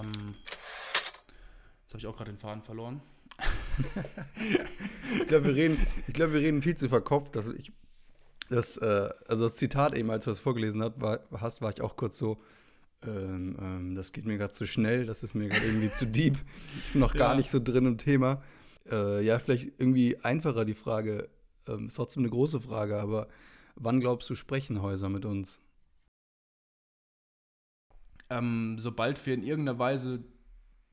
Ähm, jetzt habe ich auch gerade den Faden verloren. ich glaube, wir, reden, glaub, wir reden viel zu verkopft. Also ich, das, äh, also das Zitat eben, als du es vorgelesen hast, war, hast, war ich auch kurz so, ähm, ähm, das geht mir gerade zu schnell, das ist mir gerade irgendwie zu deep. Ich bin noch gar ja. nicht so drin im Thema. Äh, ja, vielleicht irgendwie einfacher die Frage, ähm, ist trotzdem eine große Frage, aber wann glaubst du, sprechen Häuser mit uns? Ähm, sobald wir in irgendeiner Weise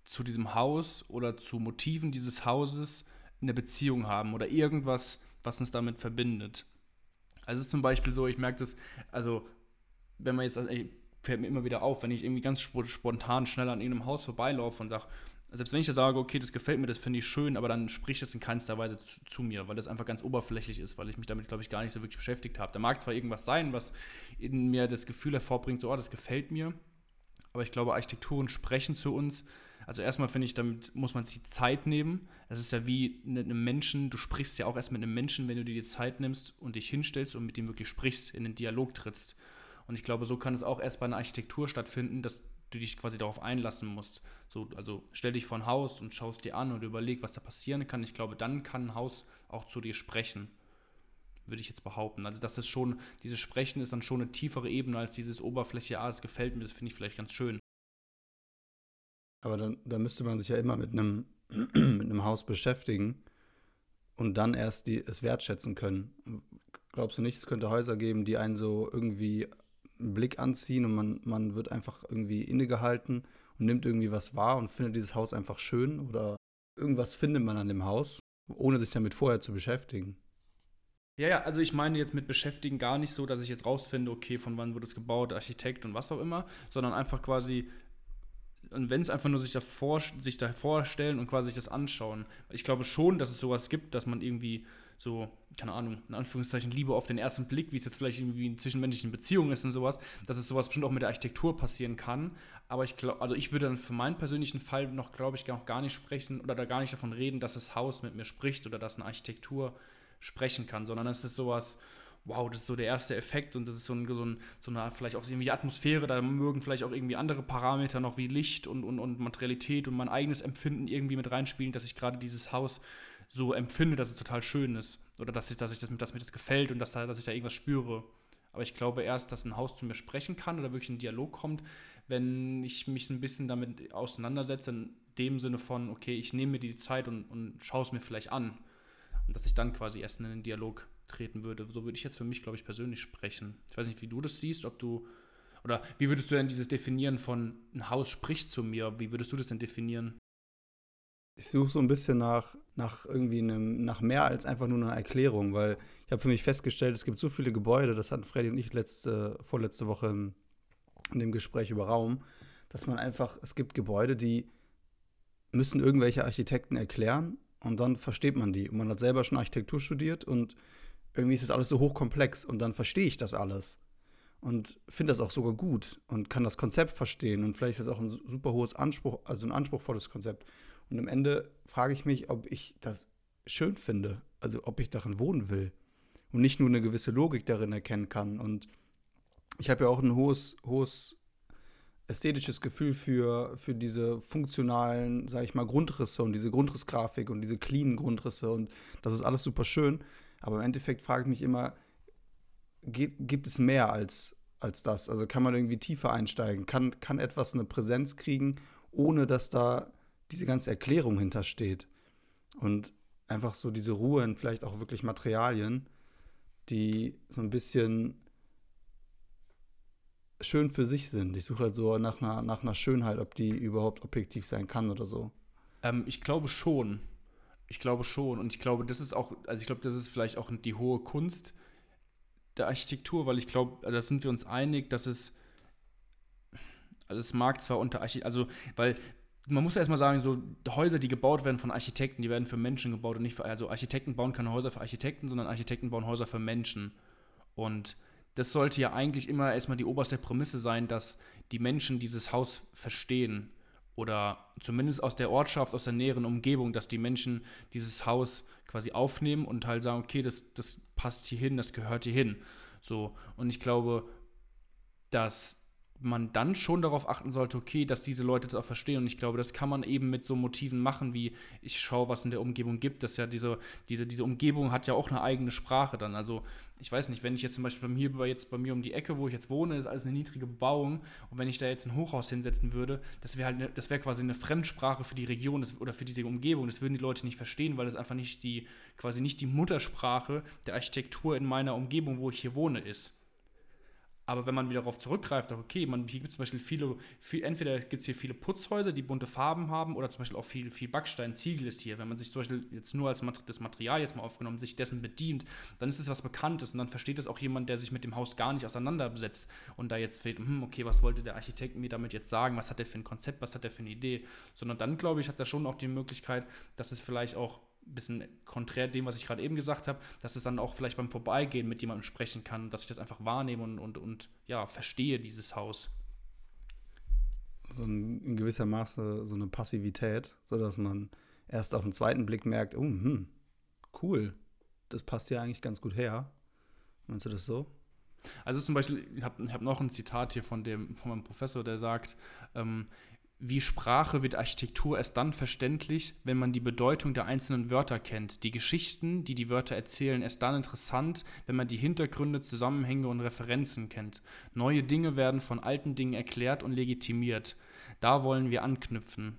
zu diesem Haus oder zu Motiven dieses Hauses eine Beziehung haben oder irgendwas, was uns damit verbindet. Also es ist zum Beispiel so, ich merke das, also wenn man jetzt, ey, fällt mir immer wieder auf, wenn ich irgendwie ganz spontan schnell an irgendeinem Haus vorbeilaufe und sage, selbst wenn ich da sage, okay, das gefällt mir, das finde ich schön, aber dann spricht das in keinster Weise zu, zu, mir, weil das einfach ganz oberflächlich ist, weil ich mich damit, glaube ich, gar nicht so wirklich beschäftigt habe. Da mag zwar irgendwas sein, was in mir das Gefühl hervorbringt, so, oh, das gefällt mir, aber ich glaube, Architekturen sprechen zu uns. Also erstmal finde ich, damit muss man sich Zeit nehmen. Es ist ja wie mit einem Menschen, du sprichst ja auch erst mit einem Menschen, wenn du dir die Zeit nimmst und dich hinstellst und mit ihm wirklich sprichst, in den Dialog trittst. Und ich glaube, so kann es auch erst bei einer Architektur stattfinden, dass du dich quasi darauf einlassen musst. So, also stell dich vor ein Haus und schaust dir an und überleg, was da passieren kann. Ich glaube, dann kann ein Haus auch zu dir sprechen. Würde ich jetzt behaupten. Also, das ist schon, dieses Sprechen ist dann schon eine tiefere Ebene als dieses Oberfläche, ah, es gefällt mir, das finde ich vielleicht ganz schön. Aber dann, dann müsste man sich ja immer mit einem, mit einem Haus beschäftigen und dann erst die, es wertschätzen können. Glaubst du nicht, es könnte Häuser geben, die einen so irgendwie einen Blick anziehen und man, man wird einfach irgendwie innegehalten und nimmt irgendwie was wahr und findet dieses Haus einfach schön oder irgendwas findet man an dem Haus, ohne sich damit vorher zu beschäftigen. Ja, ja, also ich meine jetzt mit beschäftigen gar nicht so, dass ich jetzt rausfinde, okay, von wann wurde es gebaut, Architekt und was auch immer, sondern einfach quasi, und wenn es einfach nur sich davor, sich da vorstellen und quasi sich das anschauen. Ich glaube schon, dass es sowas gibt, dass man irgendwie so, keine Ahnung, in Anführungszeichen Liebe auf den ersten Blick, wie es jetzt vielleicht irgendwie in zwischenmenschlichen Beziehungen ist und sowas, dass es sowas bestimmt auch mit der Architektur passieren kann. Aber ich glaube, also ich würde dann für meinen persönlichen Fall noch, glaube ich, noch gar nicht sprechen oder da gar nicht davon reden, dass das Haus mit mir spricht oder dass eine Architektur sprechen kann, sondern es ist sowas, wow, das ist so der erste Effekt und das ist so, ein, so, ein, so eine vielleicht auch irgendwie Atmosphäre, da mögen vielleicht auch irgendwie andere Parameter noch wie Licht und, und, und Materialität und mein eigenes Empfinden irgendwie mit reinspielen, dass ich gerade dieses Haus so empfinde, dass es total schön ist. Oder dass, ich, dass, ich das, dass mir das gefällt und dass, da, dass ich da irgendwas spüre. Aber ich glaube erst, dass ein Haus zu mir sprechen kann oder wirklich ein Dialog kommt, wenn ich mich ein bisschen damit auseinandersetze, in dem Sinne von, okay, ich nehme mir die Zeit und, und schaue es mir vielleicht an. Und dass ich dann quasi erst in den Dialog treten würde. So würde ich jetzt für mich, glaube ich, persönlich sprechen. Ich weiß nicht, wie du das siehst, ob du, oder wie würdest du denn dieses Definieren von ein Haus spricht zu mir, wie würdest du das denn definieren? Ich suche so ein bisschen nach, nach irgendwie einem, nach mehr als einfach nur einer Erklärung, weil ich habe für mich festgestellt, es gibt so viele Gebäude, das hatten Freddy und ich letzte, vorletzte Woche in, in dem Gespräch über Raum, dass man einfach, es gibt Gebäude, die müssen irgendwelche Architekten erklären und dann versteht man die. Und man hat selber schon Architektur studiert und irgendwie ist das alles so hochkomplex und dann verstehe ich das alles und finde das auch sogar gut und kann das Konzept verstehen und vielleicht ist das auch ein super hohes Anspruch, also ein anspruchsvolles Konzept. Und am Ende frage ich mich, ob ich das schön finde, also ob ich darin wohnen will und nicht nur eine gewisse Logik darin erkennen kann. Und ich habe ja auch ein hohes, hohes ästhetisches Gefühl für, für diese funktionalen, sage ich mal, Grundrisse und diese Grundrissgrafik und diese cleanen Grundrisse und das ist alles super schön. Aber im Endeffekt frage ich mich immer, gibt, gibt es mehr als, als das? Also kann man irgendwie tiefer einsteigen? Kann, kann etwas eine Präsenz kriegen, ohne dass da diese ganze Erklärung hintersteht. Und einfach so diese Ruhe in vielleicht auch wirklich Materialien, die so ein bisschen schön für sich sind. Ich suche halt so nach einer, nach einer Schönheit, ob die überhaupt objektiv sein kann oder so. Ähm, ich glaube schon. Ich glaube schon. Und ich glaube, das ist auch, also ich glaube, das ist vielleicht auch die hohe Kunst der Architektur, weil ich glaube, da sind wir uns einig, dass es, also es mag zwar unter Architektur, also, weil man muss ja erstmal sagen, so Häuser, die gebaut werden von Architekten, die werden für Menschen gebaut und nicht für, also Architekten bauen keine Häuser für Architekten, sondern Architekten bauen Häuser für Menschen. Und das sollte ja eigentlich immer erstmal die oberste Prämisse sein, dass die Menschen dieses Haus verstehen. Oder zumindest aus der Ortschaft, aus der näheren Umgebung, dass die Menschen dieses Haus quasi aufnehmen und halt sagen, okay, das, das passt hier hin, das gehört hier hin. So. Und ich glaube, dass man dann schon darauf achten sollte, okay, dass diese Leute das auch verstehen. Und ich glaube, das kann man eben mit so Motiven machen, wie ich schaue, was in der Umgebung gibt. Das ja diese, diese, diese Umgebung hat ja auch eine eigene Sprache dann. Also ich weiß nicht, wenn ich jetzt zum Beispiel bei mir, jetzt bei mir um die Ecke, wo ich jetzt wohne, ist alles eine niedrige Bebauung und wenn ich da jetzt ein Hochhaus hinsetzen würde, das wäre halt eine, das wäre quasi eine Fremdsprache für die Region das, oder für diese Umgebung. Das würden die Leute nicht verstehen, weil es einfach nicht die, quasi nicht die Muttersprache der Architektur in meiner Umgebung, wo ich hier wohne, ist. Aber wenn man wieder darauf zurückgreift, sagt, okay, man, hier gibt es zum Beispiel viele, viel, entweder gibt es hier viele Putzhäuser, die bunte Farben haben, oder zum Beispiel auch viel, viel Backstein, Ziegel ist hier. Wenn man sich zum Beispiel jetzt nur als das Material jetzt mal aufgenommen, sich dessen bedient, dann ist es was Bekanntes und dann versteht es auch jemand, der sich mit dem Haus gar nicht auseinandersetzt und da jetzt fehlt, hm, okay, was wollte der Architekt mir damit jetzt sagen, was hat er für ein Konzept, was hat er für eine Idee, sondern dann, glaube ich, hat er schon auch die Möglichkeit, dass es vielleicht auch bisschen konträr dem, was ich gerade eben gesagt habe, dass es dann auch vielleicht beim Vorbeigehen mit jemandem sprechen kann, dass ich das einfach wahrnehme und, und, und ja, verstehe dieses Haus. So ein, in gewisser Maße so eine Passivität, sodass man erst auf den zweiten Blick merkt, oh, hm, cool, das passt ja eigentlich ganz gut her. Meinst du das so? Also zum Beispiel, ich habe hab noch ein Zitat hier von, dem, von meinem Professor, der sagt, ähm, wie Sprache wird Architektur erst dann verständlich, wenn man die Bedeutung der einzelnen Wörter kennt. Die Geschichten, die die Wörter erzählen, erst dann interessant, wenn man die Hintergründe, Zusammenhänge und Referenzen kennt. Neue Dinge werden von alten Dingen erklärt und legitimiert. Da wollen wir anknüpfen.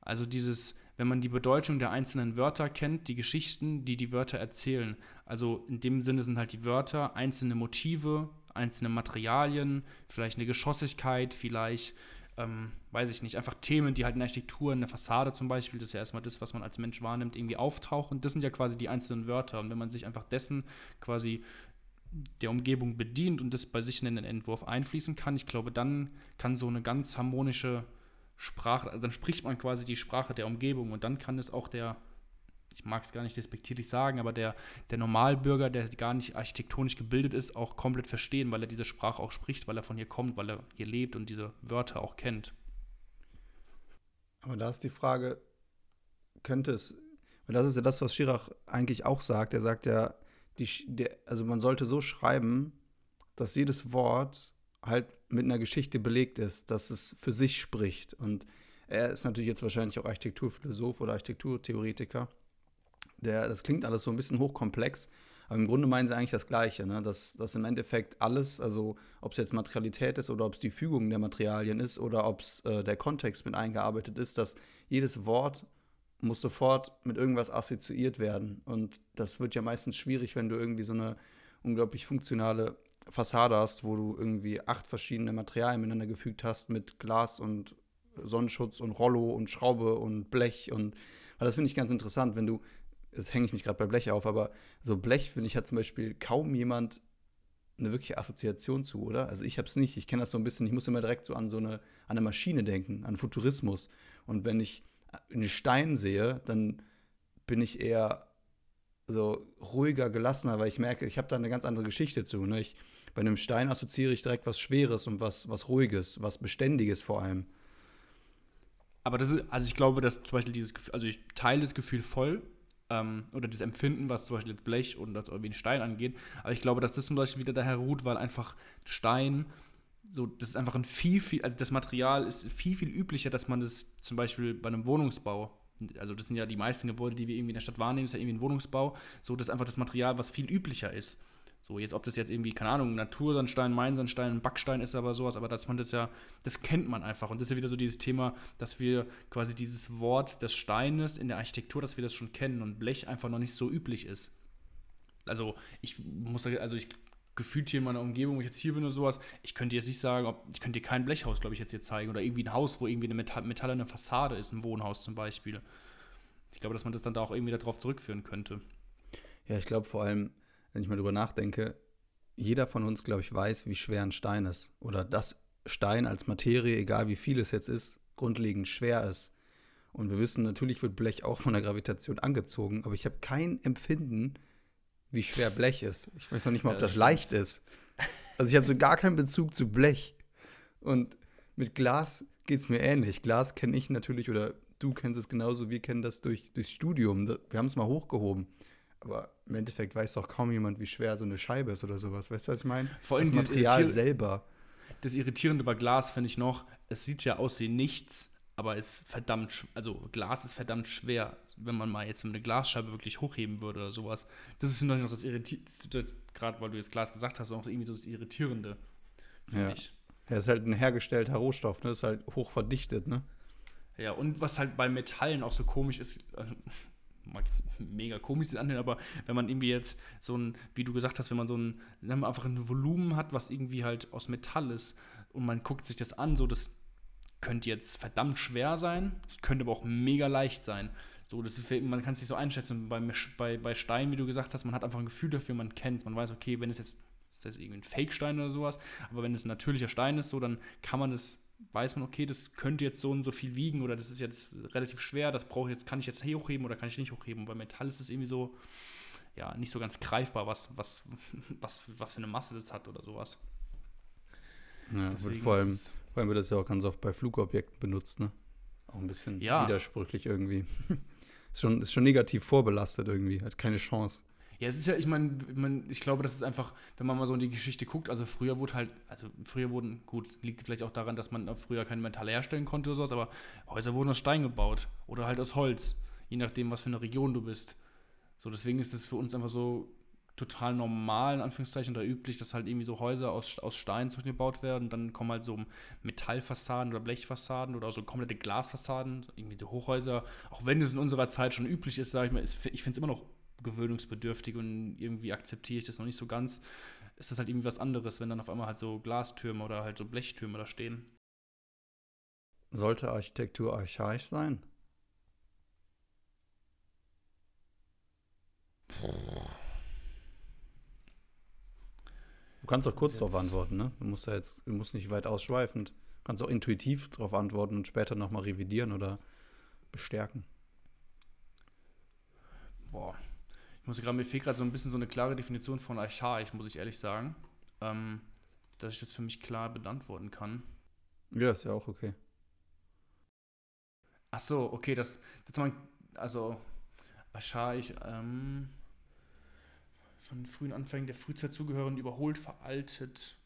Also dieses, wenn man die Bedeutung der einzelnen Wörter kennt, die Geschichten, die die Wörter erzählen. Also in dem Sinne sind halt die Wörter einzelne Motive, einzelne Materialien, vielleicht eine Geschossigkeit, vielleicht ähm, weiß ich nicht, einfach Themen, die halt in Architektur, in der Fassade zum Beispiel, das ist ja erstmal das, was man als Mensch wahrnimmt, irgendwie auftauchen. Das sind ja quasi die einzelnen Wörter. Und wenn man sich einfach dessen quasi der Umgebung bedient und das bei sich in den Entwurf einfließen kann, ich glaube, dann kann so eine ganz harmonische Sprache, dann spricht man quasi die Sprache der Umgebung und dann kann es auch der ich mag es gar nicht despektierlich sagen, aber der, der Normalbürger, der gar nicht architektonisch gebildet ist, auch komplett verstehen, weil er diese Sprache auch spricht, weil er von hier kommt, weil er hier lebt und diese Wörter auch kennt. Aber da ist die Frage, könnte es, weil das ist ja das, was Schirach eigentlich auch sagt. Er sagt ja, die, der, also man sollte so schreiben, dass jedes Wort halt mit einer Geschichte belegt ist, dass es für sich spricht. Und er ist natürlich jetzt wahrscheinlich auch Architekturphilosoph oder Architekturtheoretiker der, das klingt alles so ein bisschen hochkomplex, aber im Grunde meinen sie eigentlich das Gleiche, ne? dass, dass im Endeffekt alles, also ob es jetzt Materialität ist oder ob es die Fügung der Materialien ist oder ob es äh, der Kontext mit eingearbeitet ist, dass jedes Wort muss sofort mit irgendwas assoziiert werden. Und das wird ja meistens schwierig, wenn du irgendwie so eine unglaublich funktionale Fassade hast, wo du irgendwie acht verschiedene Materialien miteinander gefügt hast mit Glas und Sonnenschutz und Rollo und Schraube und Blech und weil das finde ich ganz interessant, wenn du jetzt hänge ich mich gerade bei Blech auf, aber so Blech, finde ich, hat zum Beispiel kaum jemand eine wirkliche Assoziation zu, oder? Also ich habe es nicht. Ich kenne das so ein bisschen, ich muss immer direkt so an so eine, an eine Maschine denken, an Futurismus. Und wenn ich einen Stein sehe, dann bin ich eher so ruhiger, gelassener, weil ich merke, ich habe da eine ganz andere Geschichte zu. Ne? Ich, bei einem Stein assoziiere ich direkt was Schweres und was, was Ruhiges, was Beständiges vor allem. Aber das ist, also ich glaube, dass zum Beispiel dieses Gefühl, also ich teile das Gefühl voll, ähm, oder das Empfinden, was zum Beispiel Blech und irgendwie ein Stein angeht. Aber ich glaube, dass das zum Beispiel wieder daher ruht, weil einfach Stein, so, das ist einfach ein viel, viel, also das Material ist viel, viel üblicher, dass man das zum Beispiel bei einem Wohnungsbau also das sind ja die meisten Gebäude, die wir irgendwie in der Stadt wahrnehmen, ist ja irgendwie ein Wohnungsbau. So, das ist einfach das Material, was viel üblicher ist. So, jetzt, ob das jetzt irgendwie, keine Ahnung, Natursandstein, Mainsandstein, Backstein ist aber sowas, aber dass man das ja, das kennt man einfach. Und das ist ja wieder so dieses Thema, dass wir quasi dieses Wort des Steines in der Architektur, dass wir das schon kennen und Blech einfach noch nicht so üblich ist. Also, ich muss, also ich gefühlt hier in meiner Umgebung, wo ich jetzt hier bin oder sowas, ich könnte jetzt nicht sagen, ob, ich könnte dir kein Blechhaus, glaube ich, jetzt hier zeigen oder irgendwie ein Haus, wo irgendwie eine Metall, metallene Fassade ist, ein Wohnhaus zum Beispiel. Ich glaube, dass man das dann da auch irgendwie darauf zurückführen könnte. Ja, ich glaube vor allem, wenn ich mal drüber nachdenke, jeder von uns, glaube ich, weiß, wie schwer ein Stein ist. Oder dass Stein als Materie, egal wie viel es jetzt ist, grundlegend schwer ist. Und wir wissen, natürlich wird Blech auch von der Gravitation angezogen, aber ich habe kein Empfinden, wie schwer Blech ist. Ich weiß noch nicht mal, ob ja, das, das leicht ist. Also ich habe so gar keinen Bezug zu Blech. Und mit Glas geht es mir ähnlich. Glas kenne ich natürlich, oder du kennst es genauso, wir kennen das durch, durchs Studium. Wir haben es mal hochgehoben. Aber im Endeffekt weiß doch kaum jemand, wie schwer so eine Scheibe ist oder sowas. Weißt du, was ich meine? Vor allem das Material selber. das Irritierende bei Glas finde ich noch, es sieht ja aus wie nichts, aber ist verdammt, also Glas ist verdammt schwer, wenn man mal jetzt eine Glasscheibe wirklich hochheben würde oder sowas. Das ist noch nicht das Irritierende, gerade weil du jetzt Glas gesagt hast, auch irgendwie so das Irritierende, finde ja. ich. Ja, ist halt ein hergestellter Rohstoff, ne? Ist halt hoch verdichtet, ne? Ja, und was halt bei Metallen auch so komisch ist, mag mega komisch sein anhören, aber wenn man irgendwie jetzt so ein, wie du gesagt hast, wenn man so ein, wenn man einfach ein Volumen hat, was irgendwie halt aus Metall ist und man guckt sich das an, so das könnte jetzt verdammt schwer sein, es könnte aber auch mega leicht sein. So, das ist, man kann es nicht so einschätzen. Bei, bei, bei Stein, wie du gesagt hast, man hat einfach ein Gefühl dafür, man kennt es. Man weiß, okay, wenn es jetzt, ist das irgendwie ein Fake-Stein oder sowas, aber wenn es ein natürlicher Stein ist, so, dann kann man es weiß man, okay, das könnte jetzt so und so viel wiegen oder das ist jetzt relativ schwer, das brauche ich jetzt, kann ich jetzt hochheben oder kann ich nicht hochheben. Bei Metall ist es irgendwie so, ja, nicht so ganz greifbar, was, was, was, was für eine Masse das hat oder sowas. Ja, vor, allem, vor allem wird das ja auch ganz oft bei Flugobjekten benutzt, ne? Auch ein bisschen ja. widersprüchlich irgendwie. ist, schon, ist schon negativ vorbelastet irgendwie, hat keine Chance. Ja, es ist ja, ich meine, ich glaube, das ist einfach, wenn man mal so in die Geschichte guckt, also früher wurde halt, also früher wurden, gut, liegt vielleicht auch daran, dass man früher kein Metall herstellen konnte oder sowas, aber Häuser wurden aus Stein gebaut oder halt aus Holz, je nachdem, was für eine Region du bist. So, deswegen ist es für uns einfach so total normal, in Anführungszeichen, oder üblich, dass halt irgendwie so Häuser aus, aus Stein gebaut werden. Dann kommen halt so Metallfassaden oder Blechfassaden oder so komplette Glasfassaden, irgendwie so Hochhäuser. Auch wenn es in unserer Zeit schon üblich ist, sage ich mal, ich finde es immer noch gewöhnungsbedürftig und irgendwie akzeptiere ich das noch nicht so ganz, ist das halt irgendwie was anderes, wenn dann auf einmal halt so Glastürme oder halt so Blechtürme da stehen. Sollte Architektur archaisch sein? Du kannst auch kurz darauf antworten, ne? Du musst ja jetzt, du musst nicht weit ausschweifend. Du kannst auch intuitiv darauf antworten und später nochmal revidieren oder bestärken. Boah, muss gerade, mir fehlt gerade so ein bisschen so eine klare Definition von archaisch, muss ich ehrlich sagen. Ähm, dass ich das für mich klar beantworten kann. Ja, ist ja auch okay. Ach so, okay, das, das man, also archaisch, ähm, von frühen Anfängen der Frühzeit zugehören, überholt, veraltet.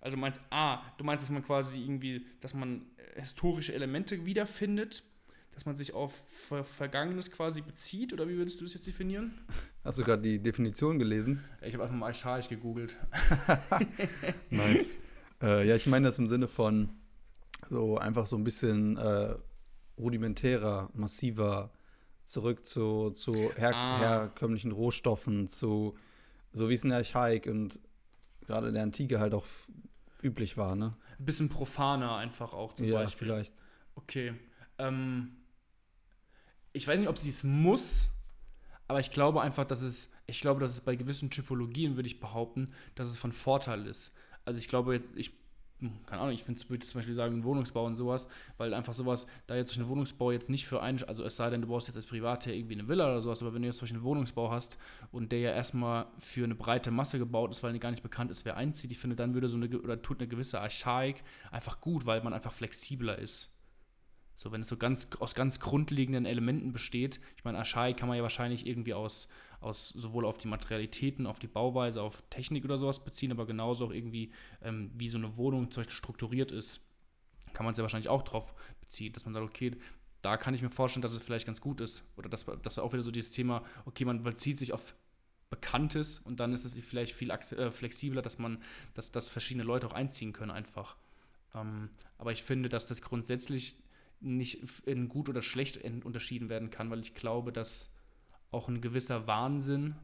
Also meinst, ah, du meinst, dass man quasi irgendwie, dass man historische Elemente wiederfindet, dass man sich auf Ver Vergangenes quasi bezieht? Oder wie würdest du das jetzt definieren? Hast du gerade die Definition gelesen? Ich habe einfach mal archaisch gegoogelt. nice. Äh, ja, ich meine das im Sinne von so einfach so ein bisschen äh, rudimentärer, massiver, zurück zu, zu her ah. herkömmlichen Rohstoffen, zu so wie es in der Archaik und gerade in der Antike halt auch üblich war, ne? Ein bisschen profaner einfach auch zum ja, Beispiel. Ja, vielleicht. Okay. Ähm, ich weiß nicht, ob sie es muss, aber ich glaube einfach, dass es, ich glaube, dass es bei gewissen Typologien, würde ich behaupten, dass es von Vorteil ist. Also ich glaube, ich, hm, keine Ahnung, ich finde, würde zum Beispiel sagen, Wohnungsbau und sowas, weil einfach sowas, da jetzt durch einen Wohnungsbau jetzt nicht für einen, also es sei denn, du baust jetzt als Privater irgendwie eine Villa oder sowas, aber wenn du jetzt zum einen Wohnungsbau hast und der ja erstmal für eine breite Masse gebaut ist, weil gar nicht bekannt ist, wer einzieht, ich finde, dann würde so eine, oder tut eine gewisse Archaik einfach gut, weil man einfach flexibler ist. So, wenn es so ganz aus ganz grundlegenden Elementen besteht. Ich meine, Aschai kann man ja wahrscheinlich irgendwie aus, aus sowohl auf die Materialitäten, auf die Bauweise, auf Technik oder sowas beziehen, aber genauso auch irgendwie, ähm, wie so eine Wohnung strukturiert ist, kann man es ja wahrscheinlich auch drauf beziehen, dass man sagt, okay, da kann ich mir vorstellen, dass es vielleicht ganz gut ist. Oder dass, dass auch wieder so dieses Thema, okay, man bezieht sich auf Bekanntes und dann ist es vielleicht viel äh, flexibler, dass man, dass, dass verschiedene Leute auch einziehen können einfach. Ähm, aber ich finde, dass das grundsätzlich nicht in gut oder schlecht unterschieden werden kann, weil ich glaube, dass auch ein gewisser Wahnsinn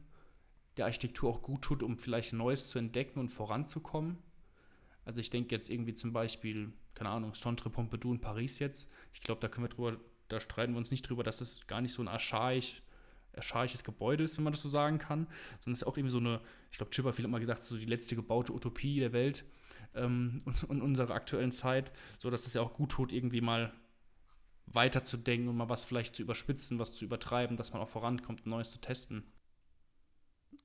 der Architektur auch gut tut, um vielleicht Neues zu entdecken und voranzukommen. Also ich denke jetzt irgendwie zum Beispiel, keine Ahnung, Centre Pompidou in Paris jetzt. Ich glaube, da können wir drüber, da streiten wir uns nicht drüber, dass es gar nicht so ein archaisch, archaisches Gebäude ist, wenn man das so sagen kann, sondern es ist auch irgendwie so eine, ich glaube, Chipperfield hat mal gesagt, so die letzte gebaute Utopie der Welt ähm, und, unserer aktuellen Zeit, so dass es ja auch gut tut, irgendwie mal weiterzudenken und mal was vielleicht zu überspitzen, was zu übertreiben, dass man auch vorankommt, Neues zu testen.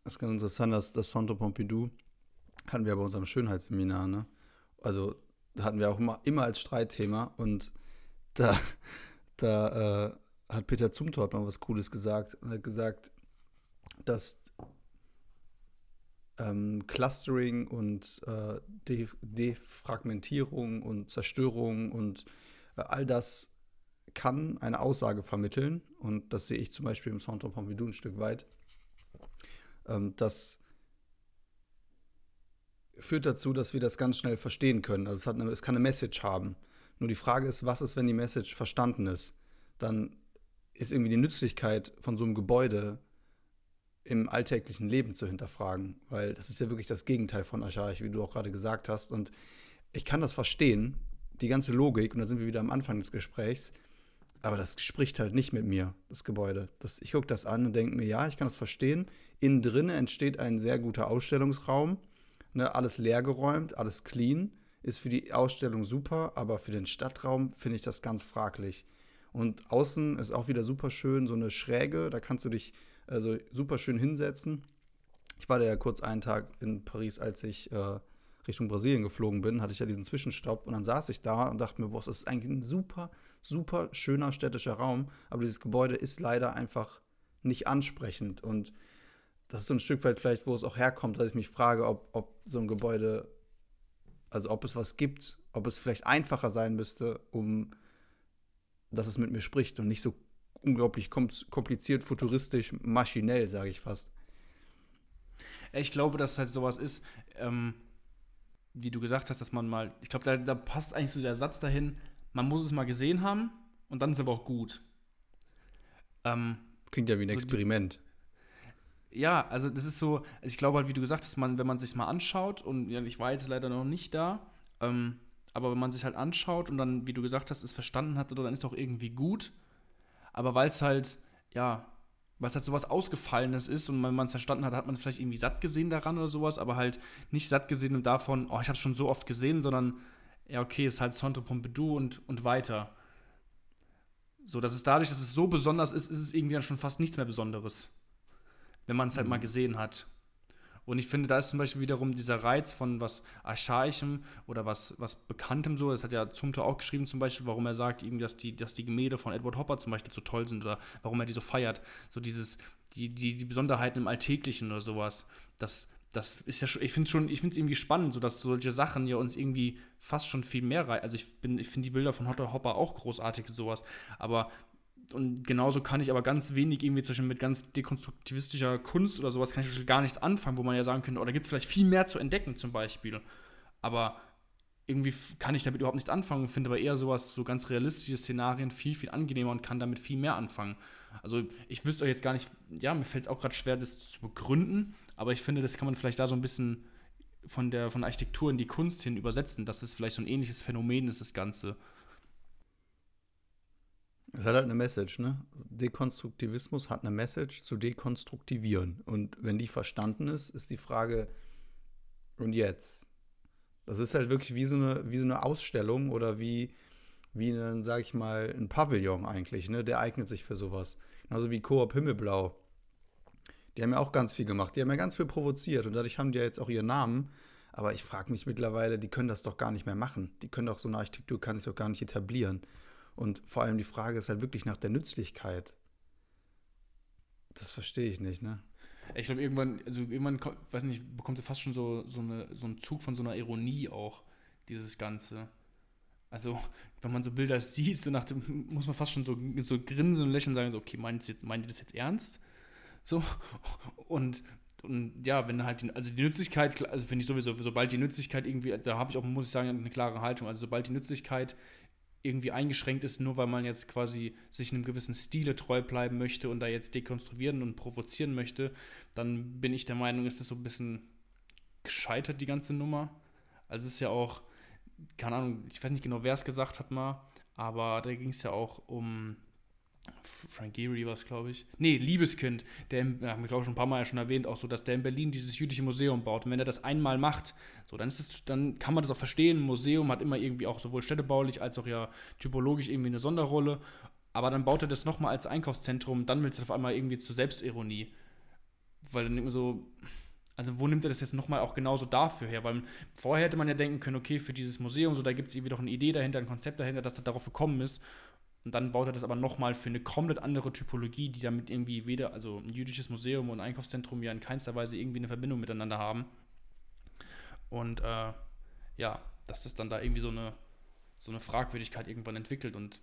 Das ist ganz interessant, dass das Centre Pompidou hatten wir bei unserem Schönheitsseminar, ne? Also da hatten wir auch immer, immer als Streitthema und da, da äh, hat Peter Zumthor mal was Cooles gesagt. Er hat gesagt, dass ähm, Clustering und äh, De Defragmentierung und Zerstörung und äh, all das kann eine Aussage vermitteln. Und das sehe ich zum Beispiel im Centre Pompidou ein Stück weit. Ähm, das führt dazu, dass wir das ganz schnell verstehen können. Also es, hat eine, es kann eine Message haben. Nur die Frage ist, was ist, wenn die Message verstanden ist? Dann ist irgendwie die Nützlichkeit von so einem Gebäude im alltäglichen Leben zu hinterfragen, weil das ist ja wirklich das Gegenteil von archaisch, wie du auch gerade gesagt hast. Und ich kann das verstehen, die ganze Logik, und da sind wir wieder am Anfang des Gesprächs, aber das spricht halt nicht mit mir, das Gebäude. Das, ich gucke das an und denke mir, ja, ich kann das verstehen. Innen drin entsteht ein sehr guter Ausstellungsraum, ne, alles leergeräumt, alles clean, ist für die Ausstellung super, aber für den Stadtraum finde ich das ganz fraglich. Und außen ist auch wieder super schön, so eine Schräge, da kannst du dich also super schön hinsetzen. Ich war da ja kurz einen Tag in Paris, als ich äh, Richtung Brasilien geflogen bin, hatte ich ja diesen Zwischenstopp und dann saß ich da und dachte mir, boah, das ist eigentlich ein super, super schöner städtischer Raum, aber dieses Gebäude ist leider einfach nicht ansprechend und das ist so ein Stück weit vielleicht, wo es auch herkommt, dass ich mich frage, ob, ob so ein Gebäude, also ob es was gibt, ob es vielleicht einfacher sein müsste, um dass es mit mir spricht und nicht so unglaublich kompliziert, futuristisch, maschinell, sage ich fast. Ich glaube, dass es halt sowas ist, ähm, wie du gesagt hast, dass man mal, ich glaube, da, da passt eigentlich so der Satz dahin, man muss es mal gesehen haben und dann ist es aber auch gut. Ähm, Klingt ja wie ein so Experiment. Die, ja, also das ist so, ich glaube halt, wie du gesagt hast, man, wenn man sich mal anschaut, und ja, ich war jetzt leider noch nicht da, ähm, aber wenn man sich halt anschaut und dann, wie du gesagt hast, es verstanden hat, dann ist es auch irgendwie gut. Aber weil es halt, ja, weil es halt sowas Ausgefallenes ist und wenn man es verstanden hat, hat man vielleicht irgendwie satt gesehen daran oder sowas, aber halt nicht satt gesehen und davon, oh, ich habe es schon so oft gesehen, sondern ja, okay, es ist halt Centre Pompidou und, und weiter. So, dass es dadurch, dass es so besonders ist, ist es irgendwie dann schon fast nichts mehr Besonderes. Wenn man es halt mhm. mal gesehen hat. Und ich finde, da ist zum Beispiel wiederum dieser Reiz von was Archaischem oder was, was Bekanntem so. Das hat ja Zumte auch geschrieben, zum Beispiel, warum er sagt, eben, dass die, dass die Gemälde von Edward Hopper zum Beispiel so toll sind oder warum er die so feiert. So dieses, die, die, die Besonderheiten im Alltäglichen oder sowas. Das, das ist ja schon, ich finde schon, ich finde es irgendwie spannend, so dass solche Sachen ja uns irgendwie fast schon viel mehr reizen. Also ich ich finde die Bilder von Hopper auch großartig, sowas. Aber und genauso kann ich aber ganz wenig irgendwie zum Beispiel mit ganz dekonstruktivistischer Kunst oder sowas kann ich gar nichts anfangen, wo man ja sagen könnte, oder oh, gibt es vielleicht viel mehr zu entdecken zum Beispiel. Aber irgendwie kann ich damit überhaupt nichts anfangen und finde aber eher sowas, so ganz realistische Szenarien viel, viel angenehmer und kann damit viel mehr anfangen. Also ich wüsste euch jetzt gar nicht, ja, mir fällt es auch gerade schwer, das zu begründen, aber ich finde, das kann man vielleicht da so ein bisschen von der, von der Architektur in die Kunst hin übersetzen, dass es vielleicht so ein ähnliches Phänomen ist, das Ganze. Es hat halt eine Message, ne? Dekonstruktivismus hat eine Message zu dekonstruktivieren. Und wenn die verstanden ist, ist die Frage, und jetzt? Das ist halt wirklich wie so eine, wie so eine Ausstellung oder wie, wie ein, sag ich mal, ein Pavillon eigentlich, ne? Der eignet sich für sowas. Genauso wie Coop Himmelblau. Die haben ja auch ganz viel gemacht. Die haben ja ganz viel provoziert und dadurch haben die ja jetzt auch ihren Namen. Aber ich frage mich mittlerweile, die können das doch gar nicht mehr machen. Die können doch so eine Architektur kann sich doch gar nicht etablieren. Und vor allem die Frage ist halt wirklich nach der Nützlichkeit. Das verstehe ich nicht, ne? Ich glaube, irgendwann, also irgendwann, weiß nicht, bekommt es fast schon so, so, eine, so einen Zug von so einer Ironie auch, dieses Ganze. Also, wenn man so Bilder sieht, so nach dem, muss man fast schon so, so grinsen und lächeln und sagen, so, okay, meint ihr, das jetzt ernst? So, und, und ja, wenn halt, die, also die Nützlichkeit, also finde ich sowieso, sobald die Nützlichkeit irgendwie, da habe ich auch, muss ich sagen, eine klare Haltung, also sobald die Nützlichkeit irgendwie eingeschränkt ist, nur weil man jetzt quasi sich einem gewissen Stile treu bleiben möchte und da jetzt dekonstruieren und provozieren möchte, dann bin ich der Meinung, ist das so ein bisschen gescheitert, die ganze Nummer. Also es ist ja auch, keine Ahnung, ich weiß nicht genau, wer es gesagt hat mal, aber da ging es ja auch um Frank Gehry war es, glaube ich. Nee, Liebeskind, der, haben wir, glaube ich, schon ein paar Mal ja schon erwähnt, auch so, dass der in Berlin dieses jüdische Museum baut. Und wenn er das einmal macht, so, dann, ist es, dann kann man das auch verstehen. Ein Museum hat immer irgendwie auch sowohl städtebaulich als auch ja typologisch irgendwie eine Sonderrolle. Aber dann baut er das nochmal als Einkaufszentrum, dann will es auf einmal irgendwie zur Selbstironie. Weil dann immer so, also wo nimmt er das jetzt nochmal auch genauso dafür her? Weil vorher hätte man ja denken können, okay, für dieses Museum, so da gibt es irgendwie doch eine Idee dahinter, ein Konzept dahinter, dass das darauf gekommen ist. Und dann baut er das aber nochmal für eine komplett andere Typologie, die damit irgendwie weder, also ein jüdisches Museum und ein Einkaufszentrum ja in keinster Weise irgendwie eine Verbindung miteinander haben. Und äh, ja, dass das dann da irgendwie so eine, so eine Fragwürdigkeit irgendwann entwickelt und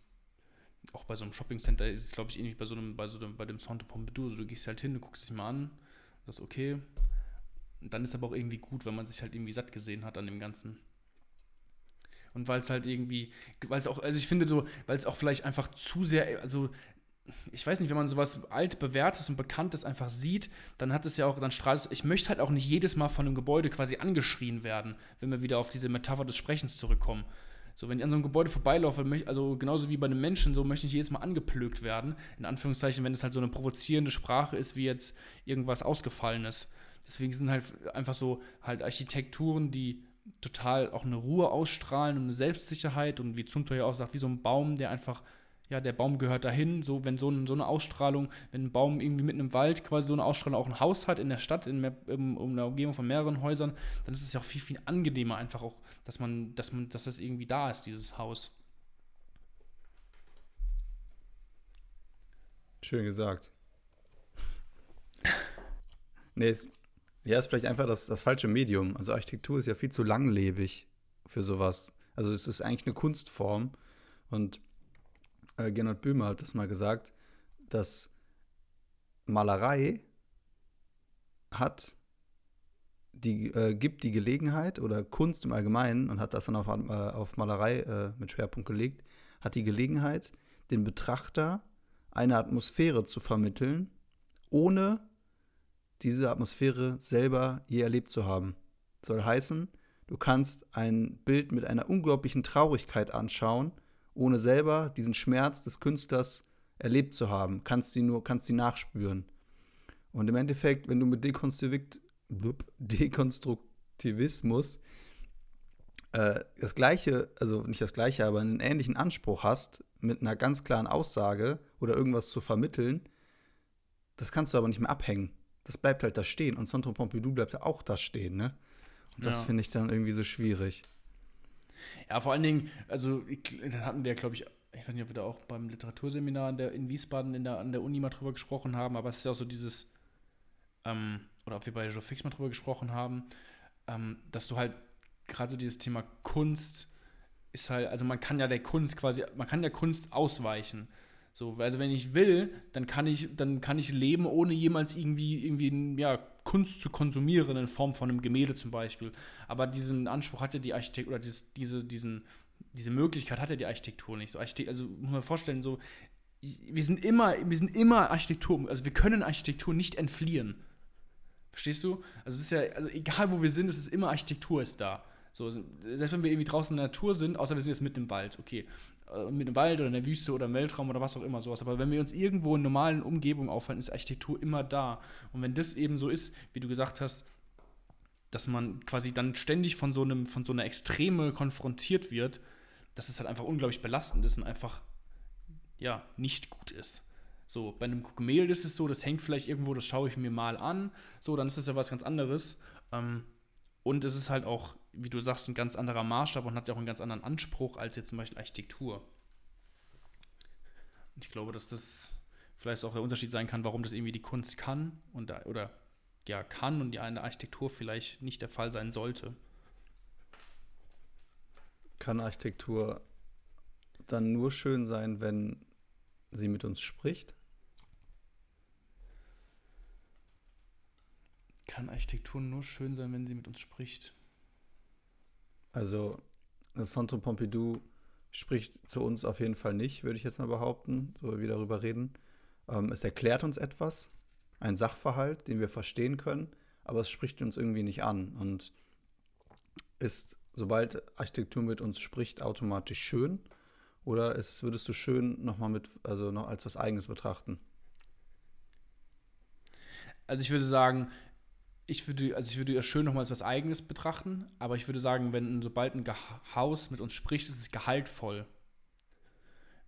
auch bei so einem Shoppingcenter ist es, glaube ich, ähnlich bei so einem, bei so einem, bei dem Centre Pompidou. Also du gehst halt hin, du guckst es mal an, sagst, okay. Und dann ist aber auch irgendwie gut, wenn man sich halt irgendwie satt gesehen hat an dem Ganzen. Und weil es halt irgendwie, weil es auch, also ich finde so, weil es auch vielleicht einfach zu sehr, also ich weiß nicht, wenn man sowas altbewährtes und bekanntes einfach sieht, dann hat es ja auch, dann strahlt es, ich möchte halt auch nicht jedes Mal von einem Gebäude quasi angeschrien werden, wenn wir wieder auf diese Metapher des Sprechens zurückkommen. So, wenn ich an so einem Gebäude vorbeilaufe, also genauso wie bei einem Menschen, so möchte ich jedes Mal angeplögt werden. In Anführungszeichen, wenn es halt so eine provozierende Sprache ist, wie jetzt irgendwas Ausgefallenes. Deswegen sind halt einfach so halt Architekturen, die total auch eine Ruhe ausstrahlen und eine Selbstsicherheit und wie Zumthor ja auch sagt, wie so ein Baum, der einfach, ja, der Baum gehört dahin, so wenn so, ein, so eine Ausstrahlung, wenn ein Baum irgendwie mitten im Wald quasi so eine Ausstrahlung auch ein Haus hat in der Stadt, in, in, in einer Umgebung von mehreren Häusern, dann ist es ja auch viel, viel angenehmer einfach auch, dass man, dass man, dass das irgendwie da ist, dieses Haus. Schön gesagt. nee, ist, ja, ist vielleicht einfach das, das falsche Medium. Also Architektur ist ja viel zu langlebig für sowas. Also es ist eigentlich eine Kunstform. Und äh, Gernot Böhmer hat das mal gesagt, dass Malerei hat die äh, gibt die Gelegenheit oder Kunst im Allgemeinen und hat das dann auf, äh, auf Malerei äh, mit Schwerpunkt gelegt, hat die Gelegenheit, den Betrachter eine Atmosphäre zu vermitteln, ohne diese Atmosphäre selber je erlebt zu haben. Soll heißen, du kannst ein Bild mit einer unglaublichen Traurigkeit anschauen, ohne selber diesen Schmerz des Künstlers erlebt zu haben, kannst sie nur kannst sie nachspüren. Und im Endeffekt, wenn du mit Dekonstruktivismus äh, das gleiche, also nicht das gleiche, aber einen ähnlichen Anspruch hast, mit einer ganz klaren Aussage oder irgendwas zu vermitteln, das kannst du aber nicht mehr abhängen das bleibt halt da stehen. Und Centre Pompidou bleibt ja auch da stehen, ne? Und das ja. finde ich dann irgendwie so schwierig. Ja, vor allen Dingen, also da hatten wir, glaube ich, ich weiß nicht, ob wir da auch beim Literaturseminar in, der, in Wiesbaden in der, an der Uni mal drüber gesprochen haben, aber es ist ja auch so dieses, ähm, oder ob wir bei Joe Fix mal drüber gesprochen haben, ähm, dass du halt gerade so dieses Thema Kunst ist halt, also man kann ja der Kunst quasi, man kann der Kunst ausweichen. So, also wenn ich will, dann kann ich, dann kann ich leben, ohne jemals irgendwie, irgendwie ja, Kunst zu konsumieren, in Form von einem Gemälde zum Beispiel. Aber diesen Anspruch hat ja die Architektur, oder dieses, diese, diesen, diese Möglichkeit hat ja die Architektur nicht. So, Architekt, also muss man vorstellen, so, wir sind immer, wir sind immer Architektur, also wir können Architektur nicht entfliehen. Verstehst du? Also es ist ja, also egal wo wir sind, es ist immer Architektur ist da. So, selbst wenn wir irgendwie draußen in der Natur sind, außer wir sind jetzt mitten im Wald, okay. Äh, mit dem Wald oder in der Wüste oder im Weltraum oder was auch immer sowas. Aber wenn wir uns irgendwo in normalen Umgebungen aufhalten, ist Architektur immer da. Und wenn das eben so ist, wie du gesagt hast, dass man quasi dann ständig von so einem, von so einer Extreme konfrontiert wird, dass es halt einfach unglaublich belastend ist und einfach, ja, nicht gut ist. So, bei einem Gemälde ist es so, das hängt vielleicht irgendwo, das schaue ich mir mal an. So, dann ist das ja was ganz anderes. Ähm, und es ist halt auch wie du sagst, ein ganz anderer Maßstab und hat ja auch einen ganz anderen Anspruch als jetzt zum Beispiel Architektur. Und ich glaube, dass das vielleicht auch der Unterschied sein kann, warum das irgendwie die Kunst kann und oder ja kann und die eine Architektur vielleicht nicht der Fall sein sollte. Kann Architektur dann nur schön sein, wenn sie mit uns spricht? Kann Architektur nur schön sein, wenn sie mit uns spricht? Also, das Centre Pompidou spricht zu uns auf jeden Fall nicht, würde ich jetzt mal behaupten, so wie wir darüber reden. Ähm, es erklärt uns etwas, ein Sachverhalt, den wir verstehen können, aber es spricht uns irgendwie nicht an und ist, sobald Architektur mit uns spricht, automatisch schön oder ist, würdest du schön nochmal mit, also noch als was Eigenes betrachten? Also ich würde sagen, ich würde, also ich würde ja schön nochmal als was Eigenes betrachten, aber ich würde sagen, wenn sobald ein Haus mit uns spricht, ist es gehaltvoll,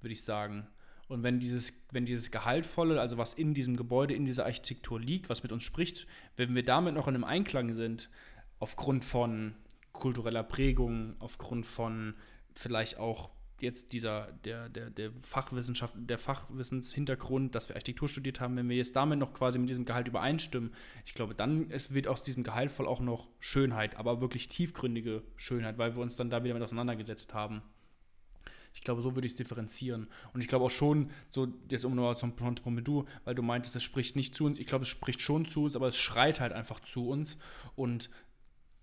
würde ich sagen. Und wenn dieses, wenn dieses Gehaltvolle, also was in diesem Gebäude, in dieser Architektur liegt, was mit uns spricht, wenn wir damit noch in einem Einklang sind, aufgrund von kultureller Prägung, aufgrund von vielleicht auch jetzt dieser, der, der, der Fachwissenschaft, der Fachwissenshintergrund, dass wir Architektur studiert haben, wenn wir jetzt damit noch quasi mit diesem Gehalt übereinstimmen, ich glaube, dann es wird aus diesem Gehalt voll auch noch Schönheit, aber wirklich tiefgründige Schönheit, weil wir uns dann da wieder mit auseinandergesetzt haben. Ich glaube, so würde ich es differenzieren. Und ich glaube auch schon, so jetzt um nochmal zum Ponte Pompidou, weil du meintest, es spricht nicht zu uns. Ich glaube, es spricht schon zu uns, aber es schreit halt einfach zu uns. Und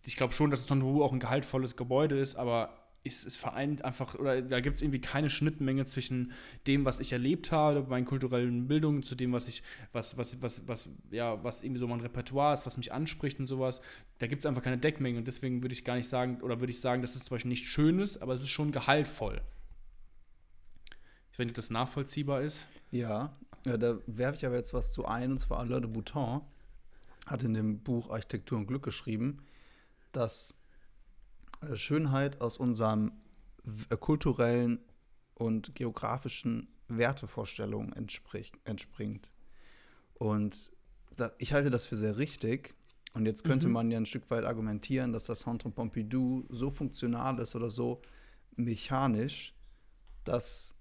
ich glaube schon, dass Tonto auch ein gehaltvolles Gebäude ist, aber es, es vereint einfach, oder da gibt es irgendwie keine Schnittmenge zwischen dem, was ich erlebt habe, meinen kulturellen Bildungen, zu dem, was ich, was, was, was, was, ja, was irgendwie so mein Repertoire ist, was mich anspricht und sowas. Da gibt es einfach keine Deckmenge und deswegen würde ich gar nicht sagen, oder würde ich sagen, dass es zum Beispiel nicht schön ist, aber es ist schon gehaltvoll. Ob das nachvollziehbar ist. Ja, ja da werfe ich aber jetzt was zu ein, und zwar Alain de Bouton hat in dem Buch Architektur und Glück geschrieben, dass Schönheit aus unserem äh, kulturellen und geografischen Wertevorstellungen entspringt. Und ich halte das für sehr richtig. Und jetzt könnte mhm. man ja ein Stück weit argumentieren, dass das Centre Pompidou so funktional ist oder so mechanisch, dass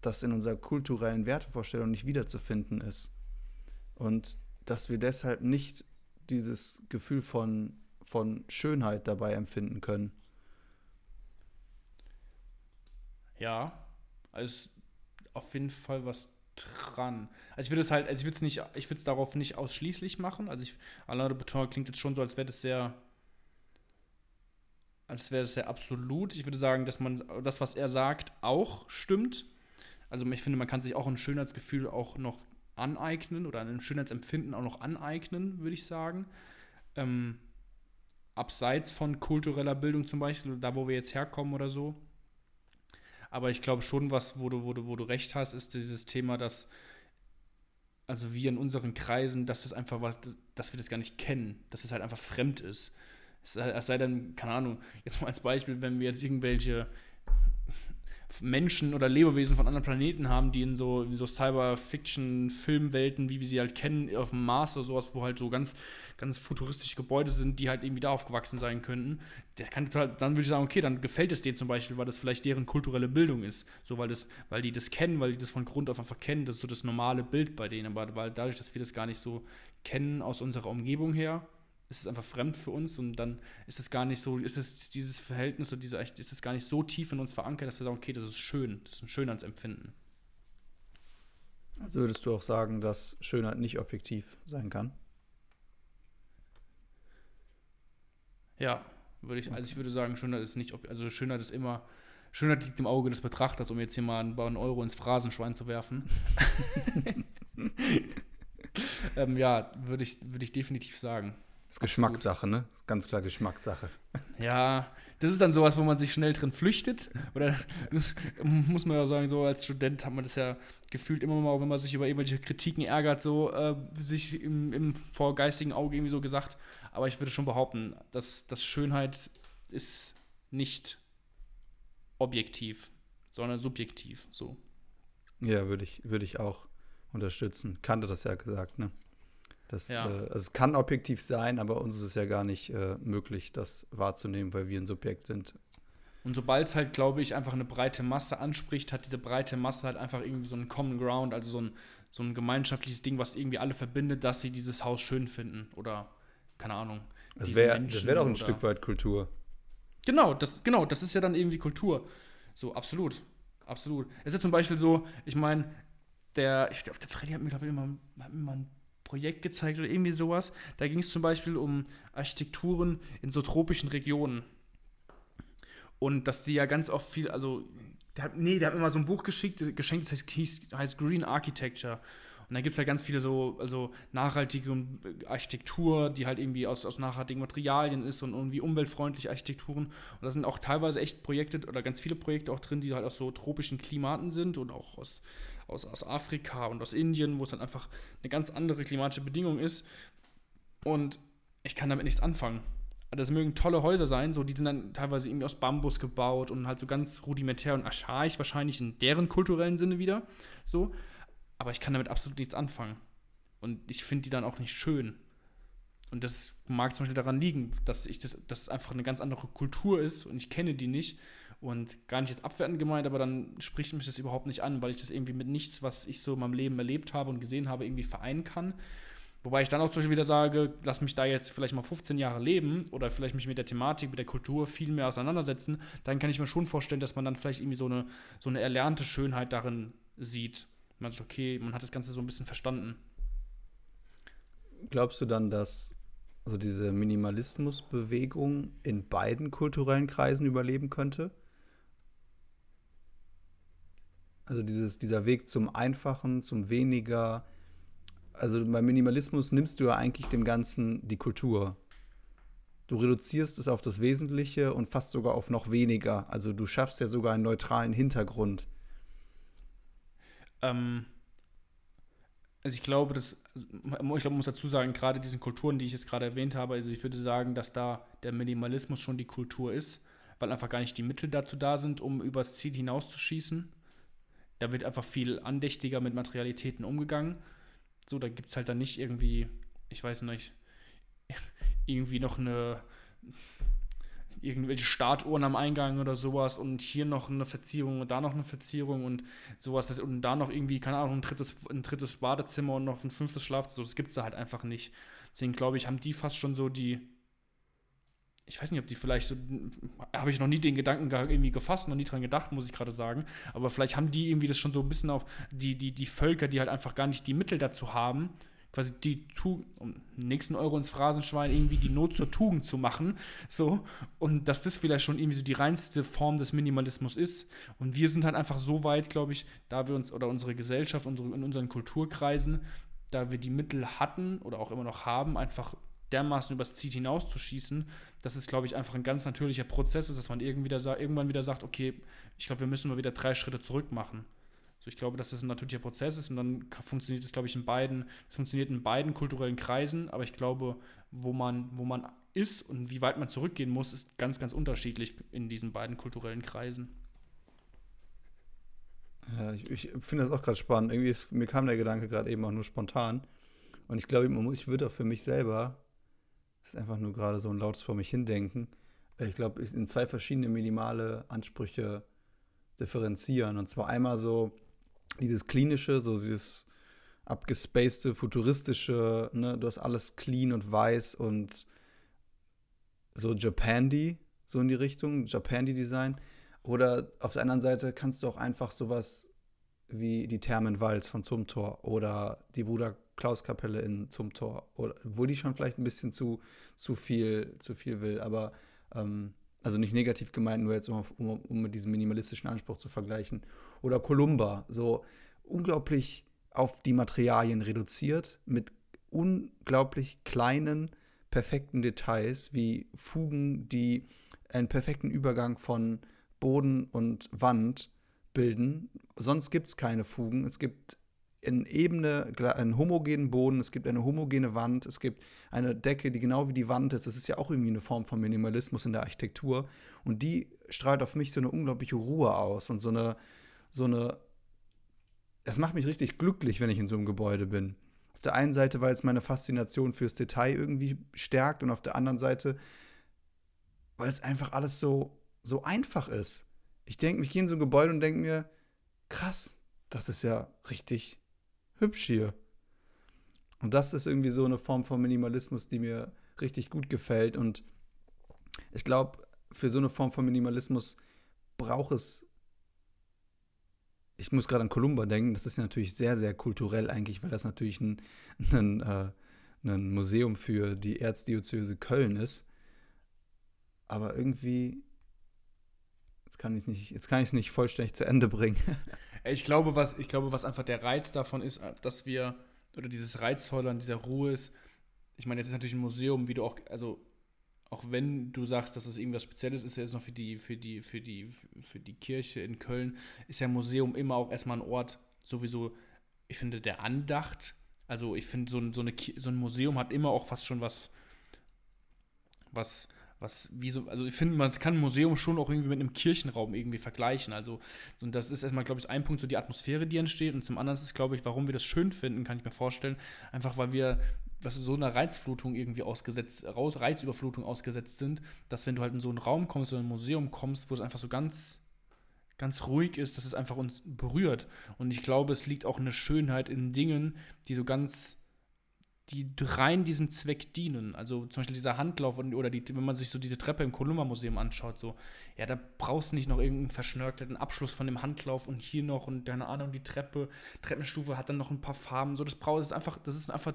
das in unserer kulturellen Wertevorstellung nicht wiederzufinden ist. Und dass wir deshalb nicht dieses Gefühl von von Schönheit dabei empfinden können. Ja, also auf jeden Fall was dran. Also ich würde es halt, also ich würde es nicht, ich würde es darauf nicht ausschließlich machen. Also ich, Alain de Beton klingt jetzt schon so, als wäre das sehr, als wäre das sehr absolut. Ich würde sagen, dass man das, was er sagt, auch stimmt. Also ich finde, man kann sich auch ein Schönheitsgefühl auch noch aneignen oder ein Schönheitsempfinden auch noch aneignen, würde ich sagen. Ähm, abseits von kultureller Bildung zum Beispiel, da wo wir jetzt herkommen oder so. Aber ich glaube schon, was, wo du, wo, du, wo du recht hast, ist dieses Thema, dass also wir in unseren Kreisen, dass das einfach was, dass wir das gar nicht kennen, dass es halt einfach fremd ist. Es sei denn, keine Ahnung, jetzt mal als Beispiel, wenn wir jetzt irgendwelche Menschen oder Lebewesen von anderen Planeten haben, die in so, so Cyber-Fiction-Filmwelten, wie wir sie halt kennen, auf dem Mars oder sowas, wo halt so ganz, ganz futuristische Gebäude sind, die halt irgendwie da aufgewachsen sein könnten, der kann dann würde ich sagen, okay, dann gefällt es denen zum Beispiel, weil das vielleicht deren kulturelle Bildung ist. So, weil das, weil die das kennen, weil die das von Grund auf einfach kennen, das ist so das normale Bild bei denen. Aber weil dadurch, dass wir das gar nicht so kennen aus unserer Umgebung her, ist es einfach fremd für uns und dann ist es gar nicht so, ist es dieses Verhältnis und diese, ist es gar nicht so tief in uns verankert, dass wir sagen, okay, das ist schön, das ist ein Schönheitsempfinden. Also würdest du auch sagen, dass Schönheit nicht objektiv sein kann? Ja, würde ich, also ich würde sagen, Schönheit ist nicht, also Schönheit ist immer, Schönheit liegt im Auge des Betrachters, um jetzt hier mal einen Euro ins Phrasenschwein zu werfen. ähm, ja, würde ich, würde ich definitiv sagen. Das ist Geschmackssache, ne? Ganz klar Geschmackssache. Ja, das ist dann sowas, wo man sich schnell drin flüchtet. Oder das muss man ja sagen, so als Student hat man das ja gefühlt immer mal, wenn man sich über irgendwelche Kritiken ärgert, so äh, sich im, im vorgeistigen Auge irgendwie so gesagt. Aber ich würde schon behaupten, dass, dass Schönheit ist nicht objektiv, sondern subjektiv. So. Ja, würde ich, würde ich auch unterstützen. Kannte das ja gesagt, ne? Das, ja. äh, also es kann objektiv sein, aber uns ist es ja gar nicht äh, möglich, das wahrzunehmen, weil wir ein Subjekt sind. Und sobald es halt, glaube ich, einfach eine breite Masse anspricht, hat diese breite Masse halt einfach irgendwie so einen Common Ground, also so ein, so ein gemeinschaftliches Ding, was irgendwie alle verbindet, dass sie dieses Haus schön finden oder keine Ahnung. Das wäre wär doch ein Stück weit Kultur. Genau das, genau, das ist ja dann irgendwie Kultur. So, absolut. Absolut. Es ist ja zum Beispiel so, ich meine, der, ich der Freddy hat mir, glaube ich, immer, immer ein Projekt gezeigt oder irgendwie sowas. Da ging es zum Beispiel um Architekturen in so tropischen Regionen. Und dass sie ja ganz oft viel, also, der hat, nee, der hat mir mal so ein Buch geschickt, geschenkt, das heißt, heißt Green Architecture. Und da gibt es halt ganz viele so, also nachhaltige Architektur, die halt irgendwie aus, aus nachhaltigen Materialien ist und irgendwie umweltfreundliche Architekturen. Und da sind auch teilweise echt Projekte oder ganz viele Projekte auch drin, die halt aus so tropischen Klimaten sind und auch aus aus, aus Afrika und aus Indien, wo es dann einfach eine ganz andere klimatische Bedingung ist. Und ich kann damit nichts anfangen. Das mögen tolle Häuser sein, so die sind dann teilweise irgendwie aus Bambus gebaut und halt so ganz rudimentär und archaisch wahrscheinlich in deren kulturellen Sinne wieder. So. Aber ich kann damit absolut nichts anfangen. Und ich finde die dann auch nicht schön. Und das mag zum Beispiel daran liegen, dass ich das, dass es einfach eine ganz andere Kultur ist und ich kenne die nicht Und gar nicht jetzt abwertend gemeint, aber dann spricht mich das überhaupt nicht an, weil ich das irgendwie mit nichts, was ich so in meinem Leben erlebt habe und gesehen habe, irgendwie vereinen kann. Wobei ich dann auch zum Beispiel wieder sage, lass mich da jetzt vielleicht mal 15 Jahre leben oder vielleicht mich mit der Thematik, mit der Kultur viel mehr auseinandersetzen, dann kann ich mir schon vorstellen, dass man dann vielleicht irgendwie so eine, so eine erlernte Schönheit darin sieht. Man sagt, okay, man hat das Ganze so ein bisschen verstanden. Glaubst du dann, dass so diese Minimalismusbewegung in beiden kulturellen Kreisen überleben könnte? Also dieses, dieser Weg zum Einfachen, zum Weniger. Also beim Minimalismus nimmst du ja eigentlich dem Ganzen die Kultur. Du reduzierst es auf das Wesentliche und fast sogar auf noch weniger. Also du schaffst ja sogar einen neutralen Hintergrund. Ähm, also ich glaube, dass, ich glaube, man muss dazu sagen, gerade diesen Kulturen, die ich jetzt gerade erwähnt habe, also ich würde sagen, dass da der Minimalismus schon die Kultur ist, weil einfach gar nicht die Mittel dazu da sind, um übers Ziel hinauszuschießen. Da wird einfach viel andächtiger mit Materialitäten umgegangen. So, da gibt es halt dann nicht irgendwie, ich weiß nicht, irgendwie noch eine irgendwelche Startuhren am Eingang oder sowas und hier noch eine Verzierung und da noch eine Verzierung und sowas und da noch irgendwie, keine Ahnung, ein drittes, ein drittes Badezimmer und noch ein fünftes Schlafzimmer. Das gibt es da halt einfach nicht. Deswegen glaube ich, haben die fast schon so die. Ich weiß nicht, ob die vielleicht so. Habe ich noch nie den Gedanken irgendwie gefasst, noch nie dran gedacht, muss ich gerade sagen. Aber vielleicht haben die irgendwie das schon so ein bisschen auf die, die, die Völker, die halt einfach gar nicht die Mittel dazu haben, quasi die tu um nächsten Euro ins Phrasenschwein irgendwie die Not zur Tugend zu machen, so und dass das vielleicht schon irgendwie so die reinste Form des Minimalismus ist und wir sind halt einfach so weit, glaube ich, da wir uns oder unsere Gesellschaft unsere, in unseren Kulturkreisen, da wir die Mittel hatten oder auch immer noch haben, einfach dermaßen übers Ziel hinauszuschießen, dass es, glaube ich, einfach ein ganz natürlicher Prozess ist, dass man irgendwie wieder, irgendwann wieder sagt, okay, ich glaube, wir müssen mal wieder drei Schritte zurück machen. So, ich glaube, dass das ein natürlicher Prozess ist und dann funktioniert es, glaube ich, in beiden, es funktioniert in beiden kulturellen Kreisen, aber ich glaube, wo man, wo man ist und wie weit man zurückgehen muss, ist ganz, ganz unterschiedlich in diesen beiden kulturellen Kreisen. Ja, ich, ich finde das auch gerade spannend. Irgendwie ist, mir kam der Gedanke gerade eben auch nur spontan. Und ich glaube, ich würde auch für mich selber, das ist einfach nur gerade so ein lautes vor mich hindenken, ich glaube, in zwei verschiedene minimale Ansprüche differenzieren. Und zwar einmal so, dieses klinische, so dieses abgespacede, futuristische, ne, du hast alles clean und weiß und so Japandi, so in die Richtung, Japandi-Design. Oder auf der anderen Seite kannst du auch einfach sowas wie die Thermen Walz von Zumtor oder die Bruder Klaus Kapelle in Zumtor, oder, obwohl die schon vielleicht ein bisschen zu, zu, viel, zu viel will, aber ähm, also nicht negativ gemeint, nur jetzt um, um, um mit diesem minimalistischen Anspruch zu vergleichen. Oder Columba, so unglaublich auf die Materialien reduziert, mit unglaublich kleinen, perfekten Details, wie Fugen, die einen perfekten Übergang von Boden und Wand bilden. Sonst gibt es keine Fugen. Es gibt in Ebene einen homogenen Boden, es gibt eine homogene Wand, es gibt eine Decke, die genau wie die Wand ist. Das ist ja auch irgendwie eine Form von Minimalismus in der Architektur. Und die strahlt auf mich so eine unglaubliche Ruhe aus und so eine, so eine. Das macht mich richtig glücklich, wenn ich in so einem Gebäude bin. Auf der einen Seite, weil es meine Faszination fürs Detail irgendwie stärkt und auf der anderen Seite, weil es einfach alles so, so einfach ist. Ich denke, ich gehe in so ein Gebäude und denke mir, krass, das ist ja richtig hübsch hier. Und das ist irgendwie so eine Form von Minimalismus, die mir richtig gut gefällt. Und ich glaube, für so eine Form von Minimalismus braucht es. Ich muss gerade an Columba denken, das ist natürlich sehr, sehr kulturell eigentlich, weil das natürlich ein, ein, äh, ein Museum für die Erzdiözese Köln ist. Aber irgendwie, jetzt kann ich es nicht vollständig zu Ende bringen. Ich glaube, was, ich glaube, was einfach der Reiz davon ist, dass wir, oder dieses Reizvolle an dieser Ruhe ist, ich meine, jetzt ist natürlich ein Museum, wie du auch, also auch wenn du sagst, dass das irgendwas Spezielles ist, ist jetzt noch für die, für die, für die, für die Kirche in Köln, ist ja ein Museum immer auch erstmal ein Ort, sowieso, ich finde, der Andacht. Also ich finde, so, so, so ein Museum hat immer auch fast schon was, was was wie so, also ich finde, man kann ein Museum schon auch irgendwie mit einem Kirchenraum irgendwie vergleichen. Also, und das ist erstmal, glaube ich, ein Punkt, so die Atmosphäre, die entsteht. Und zum anderen ist es, glaube ich, warum wir das schön finden, kann ich mir vorstellen. Einfach weil wir was so einer Reizflutung irgendwie ausgesetzt, raus, Reizüberflutung ausgesetzt sind, dass wenn du halt in so einen Raum kommst oder ein Museum kommst, wo es einfach so ganz, ganz ruhig ist, dass es einfach uns berührt. Und ich glaube, es liegt auch eine Schönheit in Dingen, die so ganz, die rein diesem Zweck dienen. Also zum Beispiel dieser Handlauf oder die, wenn man sich so diese Treppe im Kolumba-Museum anschaut, so, ja, da brauchst du nicht noch irgendeinen verschnörkelten Abschluss von dem Handlauf und hier noch und keine Ahnung, die Treppe, Treppenstufe hat dann noch ein paar Farben. So, das braucht es einfach, das ist einfach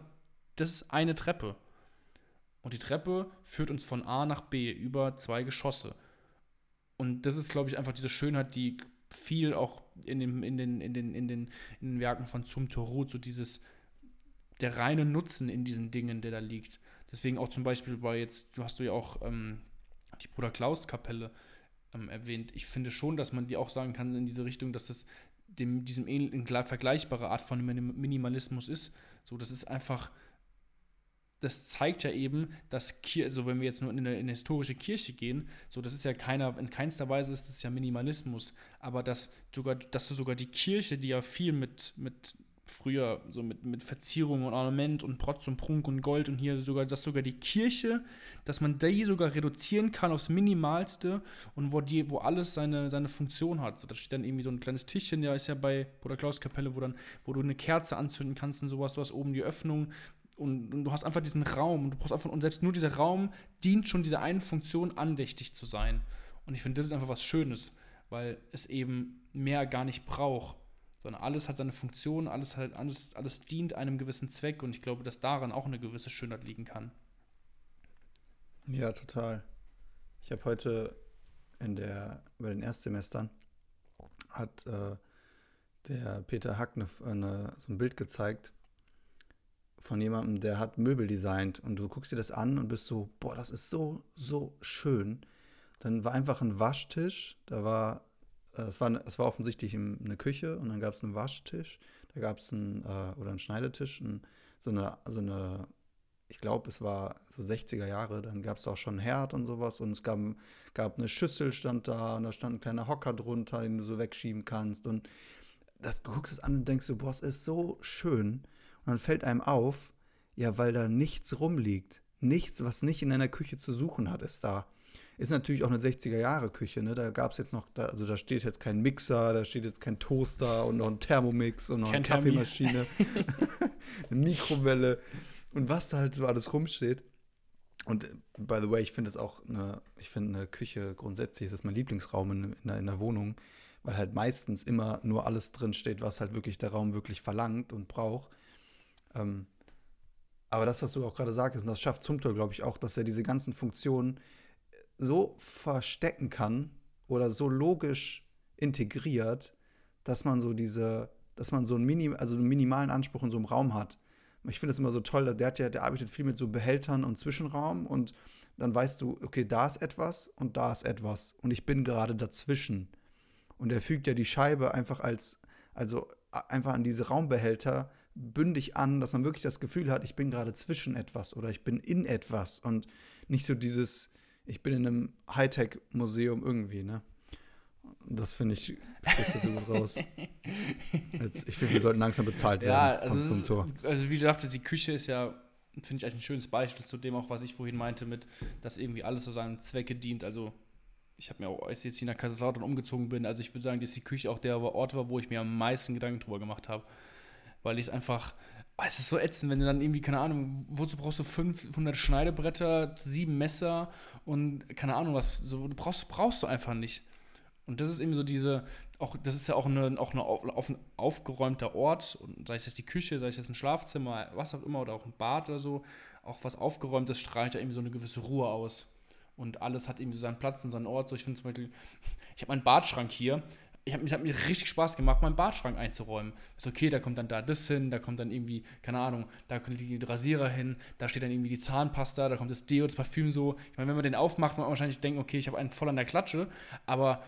das ist eine Treppe. Und die Treppe führt uns von A nach B über zwei Geschosse. Und das ist, glaube ich, einfach diese Schönheit, die viel auch in, dem, in, den, in, den, in, den, in den Werken von Zum Torut, so dieses, der reine Nutzen in diesen Dingen, der da liegt. Deswegen auch zum Beispiel bei jetzt, du hast du ja auch ähm, die Bruder Klaus Kapelle ähm, erwähnt. Ich finde schon, dass man die auch sagen kann in diese Richtung, dass das dem, diesem ähnlichen, vergleichbare Art von Minimalismus ist. So, das ist einfach das zeigt ja eben, dass, Kir also wenn wir jetzt nur in eine, in eine, historische Kirche gehen, so das ist ja keiner, in keinster Weise ist das ja Minimalismus, aber dass, sogar, dass du sogar die Kirche, die ja viel mit, mit früher so mit, mit Verzierung und Ornament und Protz und Prunk und Gold und hier sogar, dass sogar die Kirche, dass man die sogar reduzieren kann aufs Minimalste und wo die, wo alles seine, seine Funktion hat. So, da steht dann irgendwie so ein kleines Tischchen, der ist ja bei Bruder Klaus Kapelle, wo dann, wo du eine Kerze anzünden kannst und sowas, du hast oben die Öffnung, und, und, du hast einfach diesen Raum und du brauchst einfach, und selbst nur dieser Raum dient schon dieser einen Funktion, andächtig zu sein. Und ich finde, das ist einfach was Schönes, weil es eben mehr gar nicht braucht, sondern alles hat seine Funktion, alles, halt, alles, alles dient einem gewissen Zweck und ich glaube, dass daran auch eine gewisse Schönheit liegen kann. Ja, total. Ich habe heute in der, bei den Erstsemestern hat äh, der Peter Hack eine, eine, so ein Bild gezeigt von jemandem, der hat Möbel designt und du guckst dir das an und bist so, boah, das ist so, so schön. Dann war einfach ein Waschtisch, da war, es war, es war offensichtlich eine Küche und dann gab es einen Waschtisch, da gab es einen, äh, oder einen Schneidetisch, ein, so eine, so eine, ich glaube, es war so 60er Jahre, dann gab es auch schon einen Herd und sowas und es gab, gab eine Schüssel stand da und da stand ein kleiner Hocker drunter, den du so wegschieben kannst und das, du guckst es an und denkst so, boah, es ist so schön. Und dann fällt einem auf, ja, weil da nichts rumliegt. Nichts, was nicht in einer Küche zu suchen hat, ist da. Ist natürlich auch eine 60er-Jahre-Küche, ne? Da gab es jetzt noch, da, also da steht jetzt kein Mixer, da steht jetzt kein Toaster und noch ein Thermomix und noch kein eine Kaffeemaschine, eine Mikrowelle und was da halt so alles rumsteht. Und by the way, ich finde es auch eine, ich finde eine Küche grundsätzlich, ist das mein Lieblingsraum in, in, der, in der Wohnung, weil halt meistens immer nur alles drin steht, was halt wirklich der Raum wirklich verlangt und braucht. Ähm, aber das, was du auch gerade sagst, und das schafft Zumthor, glaube ich, auch, dass er diese ganzen Funktionen so verstecken kann oder so logisch integriert, dass man so diese, dass man so einen, Minim, also einen minimalen Anspruch in so einem Raum hat. Ich finde das immer so toll, der, hat ja, der arbeitet viel mit so Behältern und Zwischenraum und dann weißt du, okay, da ist etwas und da ist etwas und ich bin gerade dazwischen. Und er fügt ja die Scheibe einfach als, also einfach an diese Raumbehälter bündig an, dass man wirklich das Gefühl hat, ich bin gerade zwischen etwas oder ich bin in etwas und nicht so dieses, ich bin in einem Hightech-Museum irgendwie, ne? Das finde ich, so gut raus. Jetzt, ich finde, wir sollten langsam bezahlt werden ja, also vom zum Tor. Also wie du dachtest, die Küche ist ja, finde ich eigentlich ein schönes Beispiel zu dem auch, was ich vorhin meinte, mit, dass irgendwie alles so seinem Zwecke dient. Also ich habe mir auch, als ich jetzt hier nach Kaiserslautern umgezogen bin, also ich würde sagen, dass die Küche auch der Ort war, wo ich mir am meisten Gedanken drüber gemacht habe weil ich es einfach, oh, es ist so ätzend, wenn du dann irgendwie, keine Ahnung, wozu brauchst du 500 Schneidebretter, sieben Messer und keine Ahnung was, so, du brauchst, brauchst du einfach nicht. Und das ist irgendwie so diese, auch, das ist ja auch, eine, auch eine, auf, ein aufgeräumter Ort, sei es jetzt die Küche, sei es jetzt ein Schlafzimmer, was auch immer, oder auch ein Bad oder so, auch was aufgeräumtes strahlt ja irgendwie so eine gewisse Ruhe aus. Und alles hat irgendwie so seinen Platz und seinen Ort. So, ich finde zum Beispiel, ich habe meinen Badschrank hier, ich habe hab mir richtig Spaß gemacht, meinen Badschrank einzuräumen. Ist okay, da kommt dann da das hin, da kommt dann irgendwie, keine Ahnung, da kommt die Rasierer hin, da steht dann irgendwie die Zahnpasta, da kommt das Deo, das Parfüm so. Ich meine, wenn man den aufmacht, man wahrscheinlich denken, okay, ich habe einen voll an der Klatsche, aber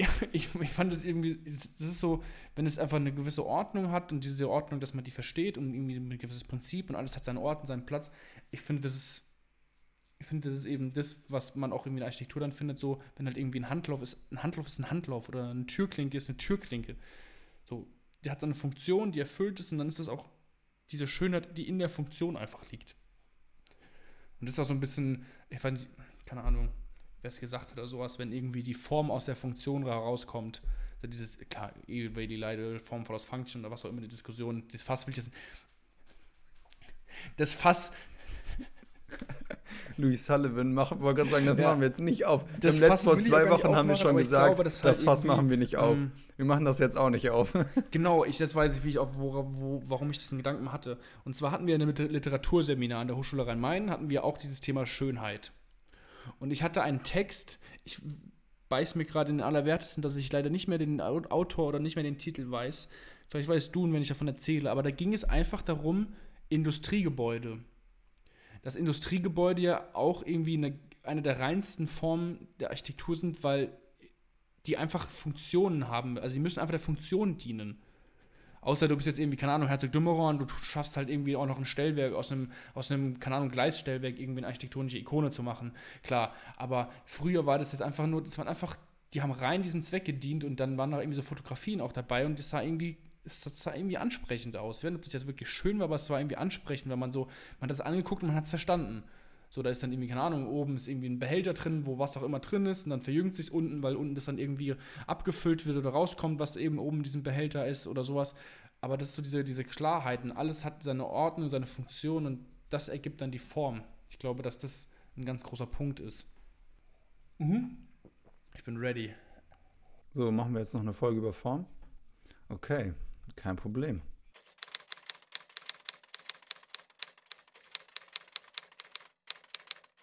ich, ich fand es irgendwie, das ist so, wenn es einfach eine gewisse Ordnung hat und diese Ordnung, dass man die versteht und irgendwie ein gewisses Prinzip und alles hat seinen Ort und seinen Platz, ich finde, das ist ich finde, das ist eben das, was man auch irgendwie in der Architektur dann findet, so, wenn halt irgendwie ein Handlauf ist, ein Handlauf ist ein Handlauf oder eine Türklinke ist eine Türklinke. So, die hat seine Funktion, die erfüllt ist und dann ist das auch diese Schönheit, die in der Funktion einfach liegt. Und das ist auch so ein bisschen, ich weiß nicht, keine Ahnung, wer es gesagt hat oder sowas, wenn irgendwie die Form aus der Funktion herauskommt. Also dieses, klar, Evil die Leide, Form follows Function oder was auch immer die Diskussion, das Fass will ich das. Das Fass. Louis Sullivan, mach, wollte gerade sagen, das Ja. machen wir jetzt nicht auf. Das Im letzten vor ich zwei Wochen haben wir schon ich gesagt, glaube, das das, Fass machen wir nicht auf. ähm, wir machen das jetzt auch nicht auf. Genau, ich, das weiß ich, wie ich auch, wo, wo, warum ich diesen Gedanken hatte. Und zwar hatten wir in einem Liter- Literaturseminar an der Hochschule Rhein-Main, hatten wir auch dieses Thema Schönheit. Und ich hatte einen Text, ich beiß mir gerade in den Allerwertesten, dass ich leider nicht mehr den Au- Autor oder nicht mehr den Titel weiß. Vielleicht weißt du wenn ich davon erzähle. Aber da ging es einfach darum, Industriegebäude. Dass Industriegebäude ja auch irgendwie eine, eine der reinsten Formen der Architektur sind, weil die einfach Funktionen haben. Also sie müssen einfach der Funktion dienen. Außer du bist jetzt irgendwie, keine Ahnung, Herzog Dümmerer und du schaffst halt irgendwie auch noch ein Stellwerk aus einem, aus einem, keine Ahnung, Gleisstellwerk irgendwie eine architektonische Ikone zu machen. Klar, aber früher war das jetzt einfach nur, das waren einfach, die haben rein diesen Zweck gedient und dann waren da irgendwie so Fotografien auch dabei und das sah irgendwie, das sah irgendwie ansprechend aus. Ich weiß nicht, ob das jetzt wirklich schön war, aber es war irgendwie ansprechend, wenn man so, man hat das angeguckt und man hat es verstanden. So, da ist dann irgendwie, keine Ahnung, oben ist irgendwie ein Behälter drin, wo was auch immer drin ist und dann verjüngt sich unten, weil unten das dann irgendwie abgefüllt wird oder rauskommt, was eben oben in diesem Behälter ist oder sowas. Aber das ist so diese, diese Klarheiten. Alles hat seine Ordnung, seine Funktion und das ergibt dann die Form. Ich glaube, dass das ein ganz großer Punkt ist. Ich bin ready. So, machen wir jetzt noch eine Folge über Form? Okay, kein Problem.